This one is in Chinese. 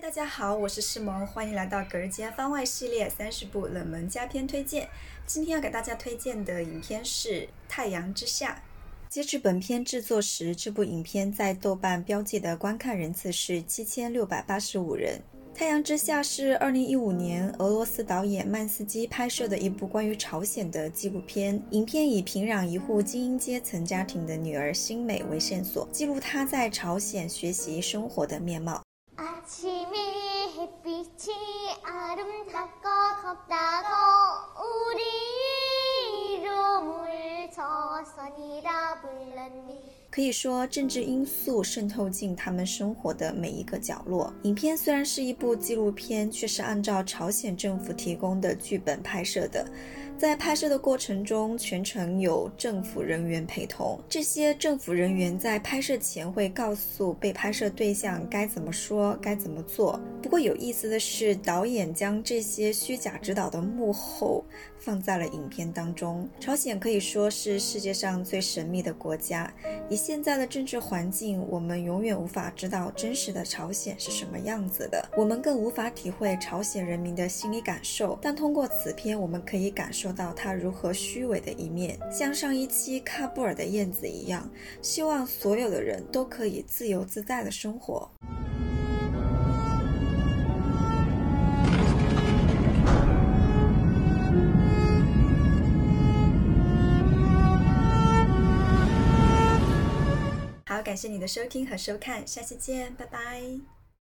大家好，我是世萌，欢迎来到隔间番外系列三十部冷门佳片推荐。今天要给大家推荐的影片是《太阳之下》。截至本片制作时，这部影片在豆瓣标记的观看人次是七千六百八十五人。《太阳之下》是二零一五年俄罗斯导演曼斯基拍摄的一部关于朝鲜的纪录片。影片以平壤一户精英阶层家庭的女儿新美为线索，记录她在朝鲜学习生活的面貌。 아침이 햇빛이 아름다워 可以说，政治因素渗透进他们生活的每一个角落。影片虽然是一部纪录片，却是按照朝鲜政府提供的剧本拍摄的。在拍摄的过程中，全程有政府人员陪同。这些政府人员在拍摄前会告诉被拍摄对象该怎么说、该怎么做。不过有意思的是，导演将这些虚假指导的幕后放在了影片当中。朝鲜可以说是世界上最神秘的国家。以现在的政治环境，我们永远无法知道真实的朝鲜是什么样子的。我们更无法体会朝鲜人民的心理感受。但通过此片，我们可以感受。到他如何虚伪的一面，像上一期喀布尔的燕子一样，希望所有的人都可以自由自在的生活。感谢你的收听和收看，下期见，拜拜。